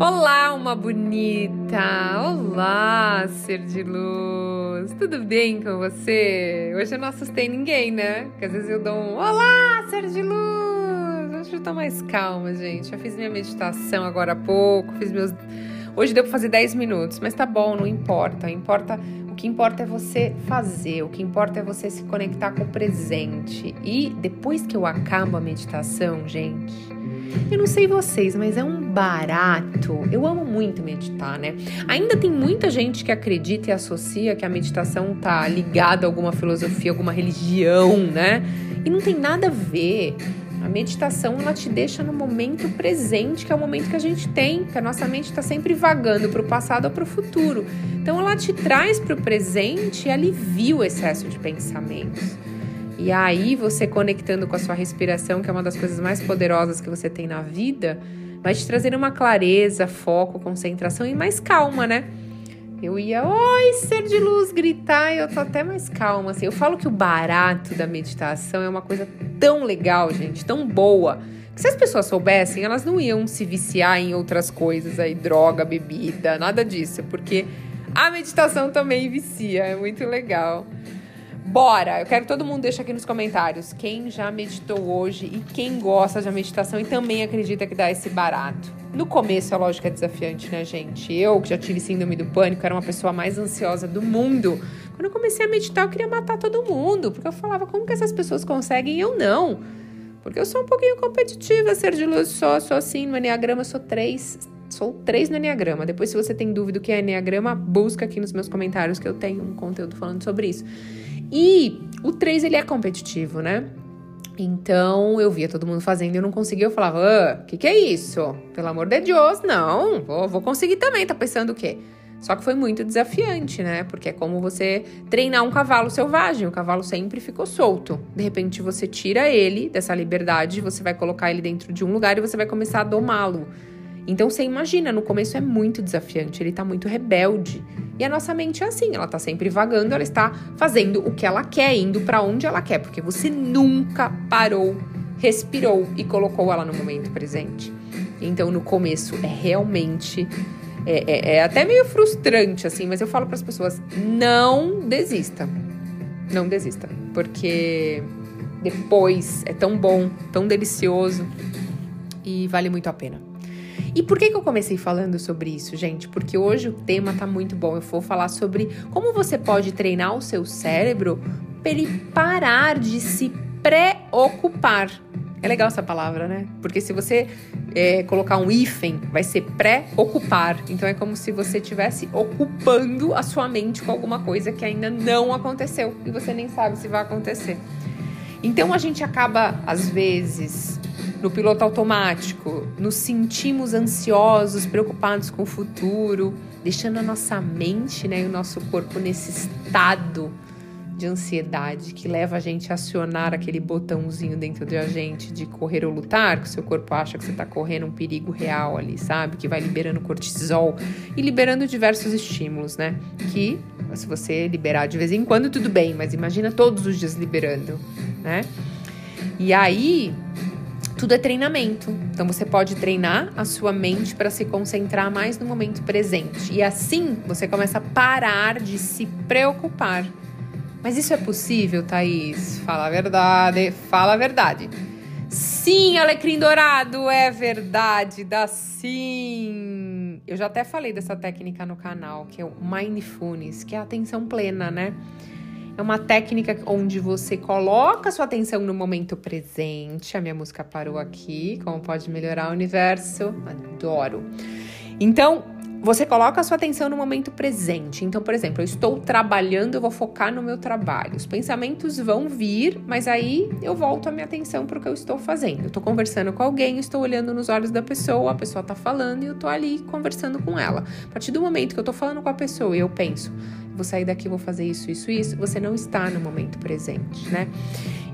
Olá, uma bonita! Olá, ser de luz! Tudo bem com você? Hoje eu não assustei ninguém, né? Porque às vezes eu dou um Olá, ser de luz! Hoje eu tô mais calma, gente. Já fiz minha meditação agora há pouco, fiz meus. Hoje deu pra fazer 10 minutos, mas tá bom, não importa. Importa o que importa é você fazer, o que importa é você se conectar com o presente. E depois que eu acabo a meditação, gente, eu não sei vocês, mas é um barato. Eu amo muito meditar, né? Ainda tem muita gente que acredita e associa que a meditação tá ligada a alguma filosofia, alguma religião, né? E não tem nada a ver. A meditação ela te deixa no momento presente, que é o momento que a gente tem, que a nossa mente está sempre vagando para o passado ou para o futuro. Então ela te traz para o presente e alivia o excesso de pensamentos. E aí você conectando com a sua respiração, que é uma das coisas mais poderosas que você tem na vida, vai te trazer uma clareza, foco, concentração e mais calma, né? Eu ia, oi, ser de luz, gritar, e eu tô até mais calma. Assim. Eu falo que o barato da meditação é uma coisa tão legal, gente, tão boa. Que se as pessoas soubessem, elas não iam se viciar em outras coisas aí, droga, bebida, nada disso, porque a meditação também vicia, é muito legal. Bora! Eu quero que todo mundo deixe aqui nos comentários quem já meditou hoje e quem gosta de meditação e também acredita que dá esse barato. No começo, lógico que é desafiante, né, gente? Eu, que já tive síndrome do pânico, era uma pessoa mais ansiosa do mundo. Quando eu comecei a meditar, eu queria matar todo mundo, porque eu falava, como que essas pessoas conseguem e eu não? Porque eu sou um pouquinho competitiva, ser de luz, sou, sou assim, no Enneagrama sou três, sou três no Enneagrama. Depois, se você tem dúvida do que é Enneagrama, busca aqui nos meus comentários que eu tenho um conteúdo falando sobre isso. E o 3 ele é competitivo, né? Então eu via todo mundo fazendo e eu não conseguia. Eu falava, o ah, que, que é isso? Pelo amor de Deus, não, vou, vou conseguir também. Tá pensando o quê? Só que foi muito desafiante, né? Porque é como você treinar um cavalo selvagem. O cavalo sempre ficou solto. De repente você tira ele dessa liberdade, você vai colocar ele dentro de um lugar e você vai começar a domá-lo. Então você imagina, no começo é muito desafiante, ele tá muito rebelde. E a nossa mente é assim, ela tá sempre vagando, ela está fazendo o que ela quer, indo para onde ela quer, porque você nunca parou, respirou e colocou ela no momento presente. Então no começo é realmente é, é, é até meio frustrante assim, mas eu falo para as pessoas não desista, não desista, porque depois é tão bom, tão delicioso e vale muito a pena. E por que, que eu comecei falando sobre isso, gente? Porque hoje o tema tá muito bom. Eu vou falar sobre como você pode treinar o seu cérebro para ele parar de se preocupar. É legal essa palavra, né? Porque se você é, colocar um hífen, vai ser pré-ocupar. Então é como se você estivesse ocupando a sua mente com alguma coisa que ainda não aconteceu e você nem sabe se vai acontecer. Então a gente acaba, às vezes, no piloto automático, nos sentimos ansiosos, preocupados com o futuro, deixando a nossa mente né, e o nosso corpo nesse estado de ansiedade que leva a gente a acionar aquele botãozinho dentro de a gente de correr ou lutar, que o seu corpo acha que você está correndo um perigo real ali, sabe? Que vai liberando cortisol e liberando diversos estímulos, né? Que se você liberar de vez em quando, tudo bem, mas imagina todos os dias liberando, né? E aí, tudo é treinamento. Então você pode treinar a sua mente para se concentrar mais no momento presente. E assim você começa a parar de se preocupar. Mas isso é possível, Thaís? Fala a verdade, fala a verdade. Sim, alecrim dourado, é verdade, dá sim. Eu já até falei dessa técnica no canal, que é o Mindfulness, que é a atenção plena, né? É uma técnica onde você coloca sua atenção no momento presente. A minha música parou aqui. Como pode melhorar o universo? Adoro. Então, você coloca sua atenção no momento presente. Então, por exemplo, eu estou trabalhando, eu vou focar no meu trabalho. Os pensamentos vão vir, mas aí eu volto a minha atenção para o que eu estou fazendo. Eu estou conversando com alguém, estou olhando nos olhos da pessoa, a pessoa está falando e eu estou ali conversando com ela. A partir do momento que eu estou falando com a pessoa e eu penso, vou sair daqui, vou fazer isso, isso, isso, você não está no momento presente, né?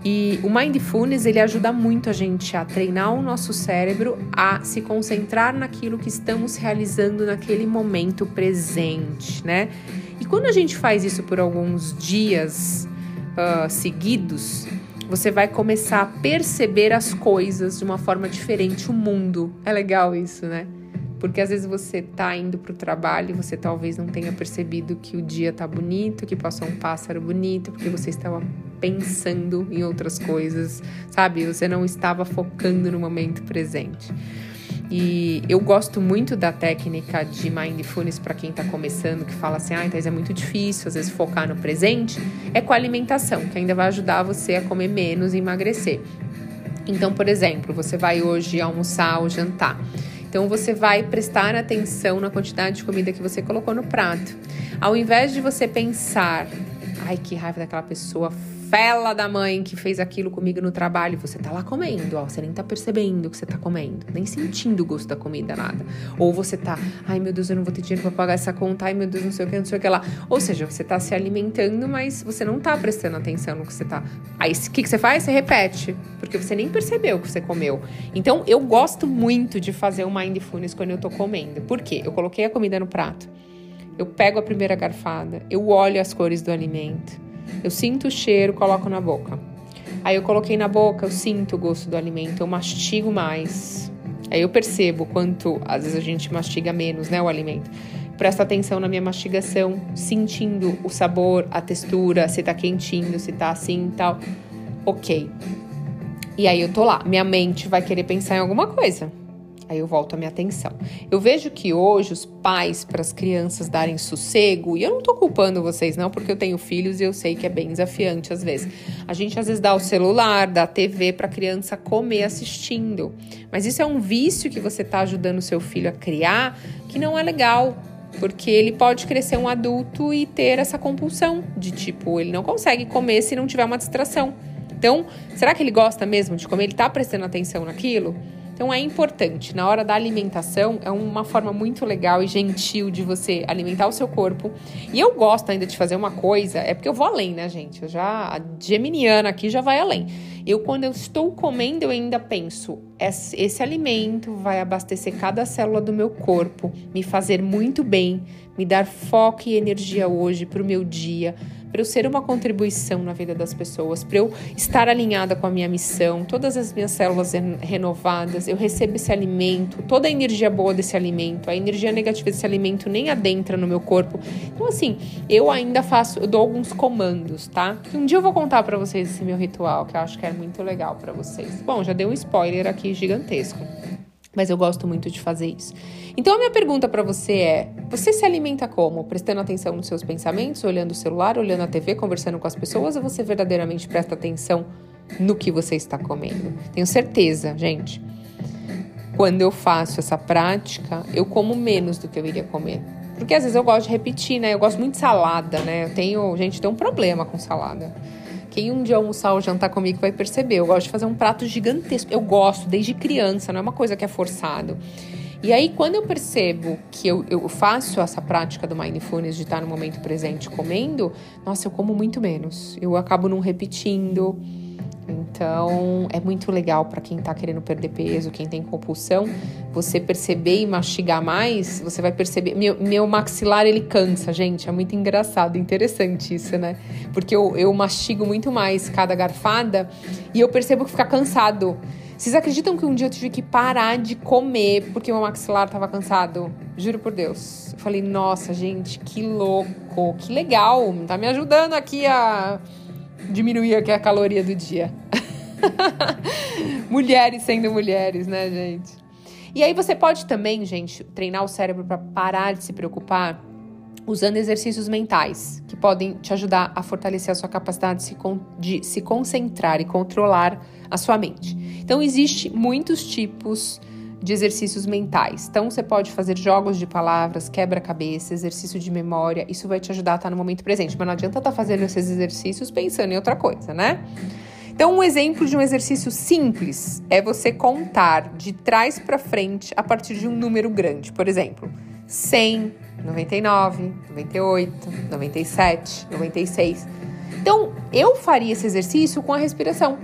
E o mindfulness ele ajuda muito a gente a treinar o nosso cérebro a se concentrar naquilo que estamos realizando naquele momento presente, né? E quando a gente faz isso por alguns dias uh, seguidos, você vai começar a perceber as coisas de uma forma diferente, o mundo. É legal isso, né? Porque às vezes você tá indo pro trabalho e você talvez não tenha percebido que o dia tá bonito, que passou um pássaro bonito, porque você estava pensando em outras coisas, sabe? Você não estava focando no momento presente. E eu gosto muito da técnica de mindfulness para quem está começando, que fala assim, ah, então é muito difícil, às vezes focar no presente, é com a alimentação, que ainda vai ajudar você a comer menos e emagrecer. Então, por exemplo, você vai hoje almoçar ou jantar. Então você vai prestar atenção na quantidade de comida que você colocou no prato. Ao invés de você pensar, ai que raiva daquela pessoa fela da mãe que fez aquilo comigo no trabalho, você tá lá comendo, ó, você nem tá percebendo que você tá comendo, nem sentindo o gosto da comida, nada. Ou você tá, ai meu Deus, eu não vou ter dinheiro pra pagar essa conta, ai meu Deus, não sei o que, não sei o que lá. Ou seja, você tá se alimentando, mas você não tá prestando atenção no que você tá. Aí o que, que você faz? Você repete, porque você nem percebeu que você comeu. Então eu gosto muito de fazer o mindfulness quando eu tô comendo. Por quê? Eu coloquei a comida no prato. Eu pego a primeira garfada, eu olho as cores do alimento, eu sinto o cheiro, coloco na boca. Aí eu coloquei na boca, eu sinto o gosto do alimento, eu mastigo mais. Aí eu percebo quanto às vezes a gente mastiga menos, né, o alimento. Presta atenção na minha mastigação, sentindo o sabor, a textura, se tá quentinho, se tá assim e tal. OK. E aí eu tô lá, minha mente vai querer pensar em alguma coisa. Aí eu volto a minha atenção. Eu vejo que hoje os pais, para as crianças darem sossego, e eu não tô culpando vocês, não, porque eu tenho filhos e eu sei que é bem desafiante às vezes. A gente às vezes dá o celular, dá a TV para a criança comer assistindo. Mas isso é um vício que você tá ajudando o seu filho a criar que não é legal. Porque ele pode crescer um adulto e ter essa compulsão de tipo, ele não consegue comer se não tiver uma distração. Então, será que ele gosta mesmo de comer? Ele tá prestando atenção naquilo? Então é importante, na hora da alimentação, é uma forma muito legal e gentil de você alimentar o seu corpo. E eu gosto ainda de fazer uma coisa, é porque eu vou além, né, gente? Eu já, a geminiana aqui já vai além. Eu, quando eu estou comendo, eu ainda penso: esse, esse alimento vai abastecer cada célula do meu corpo, me fazer muito bem, me dar foco e energia hoje para o meu dia para eu ser uma contribuição na vida das pessoas, para eu estar alinhada com a minha missão, todas as minhas células renovadas, eu recebo esse alimento, toda a energia boa desse alimento, a energia negativa desse alimento nem adentra no meu corpo. Então, assim, eu ainda faço, eu dou alguns comandos, tá? Um dia eu vou contar para vocês esse meu ritual, que eu acho que é muito legal para vocês. Bom, já dei um spoiler aqui gigantesco mas eu gosto muito de fazer isso. Então a minha pergunta para você é: você se alimenta como? Prestando atenção nos seus pensamentos, olhando o celular, olhando a TV, conversando com as pessoas, ou você verdadeiramente presta atenção no que você está comendo? Tenho certeza, gente. Quando eu faço essa prática, eu como menos do que eu iria comer. Porque às vezes eu gosto de repetir, né? Eu gosto muito de salada, né? Eu tenho, gente, tem um problema com salada. Quem um dia almoçar ou jantar comigo vai perceber. Eu gosto de fazer um prato gigantesco. Eu gosto desde criança, não é uma coisa que é forçado. E aí, quando eu percebo que eu, eu faço essa prática do mindfulness de estar no momento presente comendo, nossa, eu como muito menos. Eu acabo não repetindo. Então, é muito legal para quem está querendo perder peso, quem tem compulsão, você perceber e mastigar mais, você vai perceber. Meu, meu maxilar ele cansa, gente. É muito engraçado, interessante isso, né? Porque eu, eu mastigo muito mais cada garfada e eu percebo que fica cansado. Vocês acreditam que um dia eu tive que parar de comer porque meu maxilar estava cansado? Juro por Deus. Eu falei, nossa, gente, que louco, que legal. Tá me ajudando aqui a diminuir aqui a caloria do dia. mulheres sendo mulheres, né, gente? E aí você pode também, gente, treinar o cérebro para parar de se preocupar usando exercícios mentais que podem te ajudar a fortalecer a sua capacidade de se, de se concentrar e controlar a sua mente. Então, existe muitos tipos de exercícios mentais. Então, você pode fazer jogos de palavras, quebra-cabeça, exercício de memória. Isso vai te ajudar a estar no momento presente. Mas não adianta estar fazendo esses exercícios pensando em outra coisa, né? Então, um exemplo de um exercício simples é você contar de trás para frente a partir de um número grande. Por exemplo, 100, 99, 98, 97, 96. Então, eu faria esse exercício com a respiração.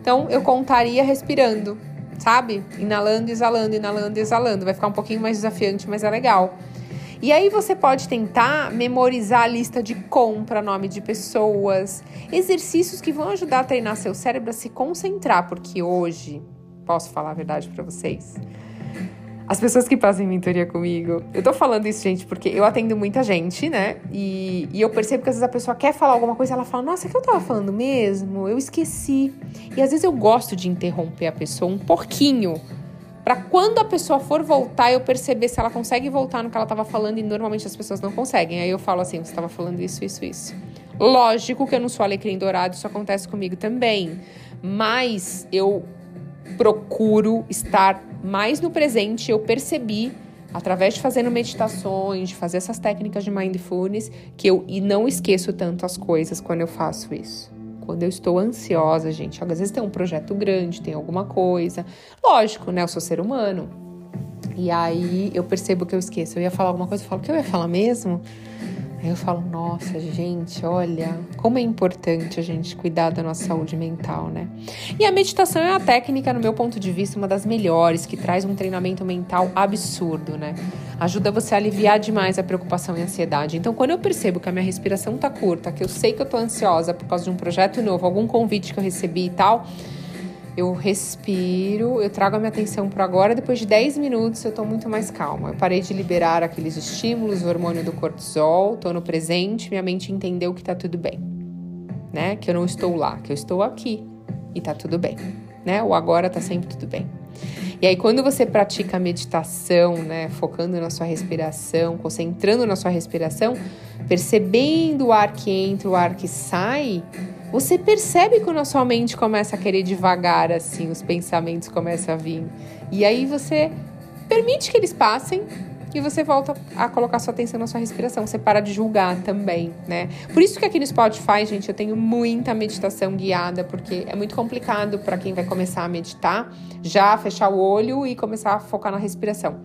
Então, eu contaria respirando sabe? Inalando, exalando, inalando, exalando. Vai ficar um pouquinho mais desafiante, mas é legal. E aí você pode tentar memorizar a lista de compra, nome de pessoas, exercícios que vão ajudar a treinar seu cérebro a se concentrar, porque hoje, posso falar a verdade para vocês, as pessoas que fazem mentoria comigo, eu tô falando isso, gente, porque eu atendo muita gente, né? E, e eu percebo que às vezes a pessoa quer falar alguma coisa, ela fala, nossa, é que eu tava falando mesmo? Eu esqueci. E às vezes eu gosto de interromper a pessoa um pouquinho, para quando a pessoa for voltar, eu perceber se ela consegue voltar no que ela tava falando, e normalmente as pessoas não conseguem. Aí eu falo assim, você tava falando isso, isso, isso. Lógico que eu não sou alecrim dourado, isso acontece comigo também. Mas eu procuro estar mais no presente. Eu percebi, através de fazendo meditações, de fazer essas técnicas de mindfulness, que eu e não esqueço tanto as coisas quando eu faço isso. Quando eu estou ansiosa, gente, às vezes tem um projeto grande, tem alguma coisa. Lógico, né? Eu sou ser humano. E aí eu percebo que eu esqueço. Eu ia falar alguma coisa, eu falo, o que eu ia falar mesmo? Aí eu falo, nossa, gente, olha como é importante a gente cuidar da nossa saúde mental, né? E a meditação é uma técnica, no meu ponto de vista, uma das melhores, que traz um treinamento mental absurdo, né? Ajuda você a aliviar demais a preocupação e a ansiedade. Então, quando eu percebo que a minha respiração tá curta, que eu sei que eu tô ansiosa por causa de um projeto novo, algum convite que eu recebi e tal, eu respiro, eu trago a minha atenção para agora, depois de 10 minutos eu estou muito mais calma. Eu parei de liberar aqueles estímulos, o hormônio do cortisol, estou no presente, minha mente entendeu que está tudo bem, né? Que eu não estou lá, que eu estou aqui e está tudo bem, né? O agora está sempre tudo bem. E aí quando você pratica a meditação, né, focando na sua respiração, concentrando na sua respiração, percebendo o ar que entra, o ar que sai, você percebe quando a sua mente começa a querer devagar, assim, os pensamentos começam a vir. E aí você permite que eles passem e você volta a colocar sua atenção na sua respiração. Você para de julgar também, né? Por isso que aqui no Spotify, gente, eu tenho muita meditação guiada, porque é muito complicado para quem vai começar a meditar já fechar o olho e começar a focar na respiração.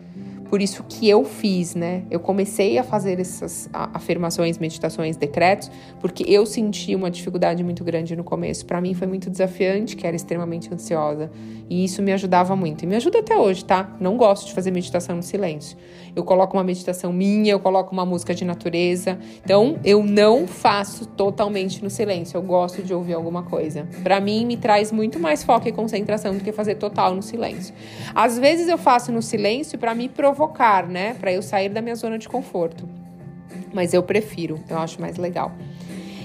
Por isso que eu fiz, né? Eu comecei a fazer essas afirmações, meditações, decretos, porque eu senti uma dificuldade muito grande no começo. Para mim foi muito desafiante, que era extremamente ansiosa, e isso me ajudava muito. E me ajuda até hoje, tá? Não gosto de fazer meditação no silêncio. Eu coloco uma meditação minha, eu coloco uma música de natureza. Então, eu não faço totalmente no silêncio. Eu gosto de ouvir alguma coisa. Para mim me traz muito mais foco e concentração do que fazer total no silêncio. Às vezes eu faço no silêncio para me provocar, né? Para eu sair da minha zona de conforto. Mas eu prefiro, eu acho mais legal.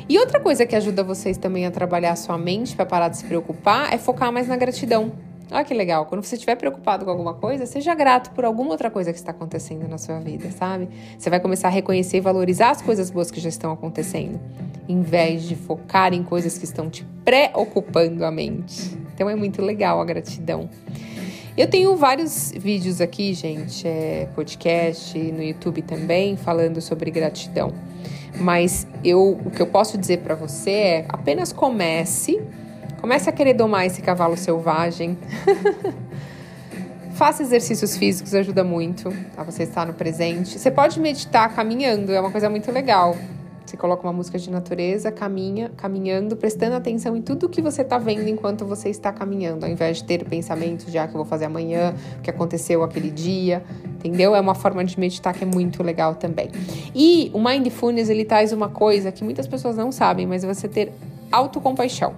E outra coisa que ajuda vocês também a trabalhar a sua mente para parar de se preocupar é focar mais na gratidão. Olha que legal, quando você estiver preocupado com alguma coisa, seja grato por alguma outra coisa que está acontecendo na sua vida, sabe? Você vai começar a reconhecer e valorizar as coisas boas que já estão acontecendo, em vez de focar em coisas que estão te preocupando a mente. Então é muito legal a gratidão. Eu tenho vários vídeos aqui, gente, é, podcast, no YouTube também, falando sobre gratidão. Mas eu, o que eu posso dizer para você é apenas comece, comece a querer domar esse cavalo selvagem. Faça exercícios físicos, ajuda muito a você estar no presente. Você pode meditar caminhando, é uma coisa muito legal. Você coloca uma música de natureza, caminha, caminhando, prestando atenção em tudo que você está vendo enquanto você está caminhando, ao invés de ter pensamentos de ah, que eu vou fazer amanhã, o que aconteceu aquele dia, entendeu? É uma forma de meditar que é muito legal também. E o Mindfulness, ele traz uma coisa que muitas pessoas não sabem, mas é você ter autocompaixão,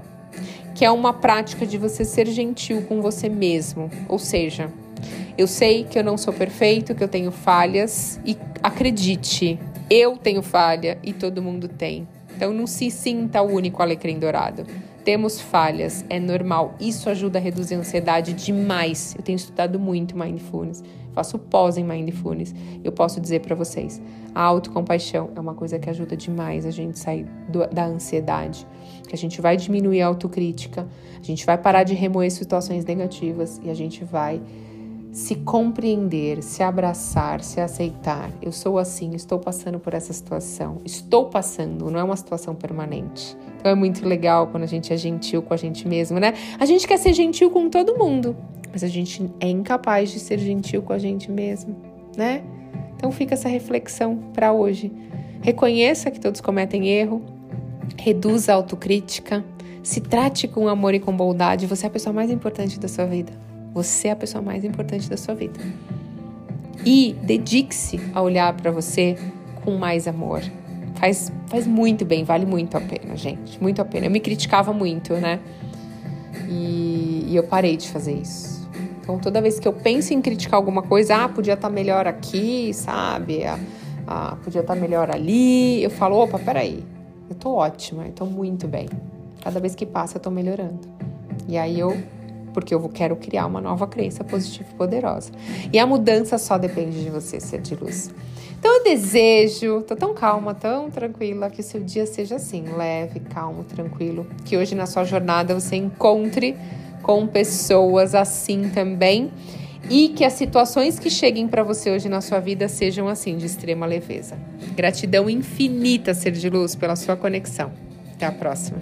que é uma prática de você ser gentil com você mesmo, ou seja, eu sei que eu não sou perfeito, que eu tenho falhas e acredite, eu tenho falha e todo mundo tem. Então não se sinta o único alecrim dourado. Temos falhas, é normal. Isso ajuda a reduzir a ansiedade demais. Eu tenho estudado muito mindfulness, faço pós em mindfulness. Eu posso dizer para vocês, a autocompaixão é uma coisa que ajuda demais a gente sair do, da ansiedade, que a gente vai diminuir a autocrítica, a gente vai parar de remoer situações negativas e a gente vai se compreender, se abraçar, se aceitar. Eu sou assim, estou passando por essa situação. Estou passando, não é uma situação permanente. Então é muito legal quando a gente é gentil com a gente mesmo, né? A gente quer ser gentil com todo mundo, mas a gente é incapaz de ser gentil com a gente mesmo, né? Então fica essa reflexão para hoje. Reconheça que todos cometem erro, reduza a autocrítica, se trate com amor e com bondade. Você é a pessoa mais importante da sua vida. Você é a pessoa mais importante da sua vida. E dedique-se a olhar para você com mais amor. Faz, faz muito bem, vale muito a pena, gente. Muito a pena. Eu me criticava muito, né? E, e eu parei de fazer isso. Então, toda vez que eu penso em criticar alguma coisa, ah, podia estar tá melhor aqui, sabe? Ah, ah podia estar tá melhor ali. Eu falo, opa, peraí. Eu tô ótima, eu tô muito bem. Cada vez que passa, eu tô melhorando. E aí eu porque eu quero criar uma nova crença positiva e poderosa. E a mudança só depende de você, ser de luz. Então eu desejo, tô tão calma, tão tranquila, que o seu dia seja assim, leve, calmo, tranquilo. Que hoje na sua jornada você encontre com pessoas assim também e que as situações que cheguem para você hoje na sua vida sejam assim, de extrema leveza. Gratidão infinita, ser de luz, pela sua conexão. Até a próxima.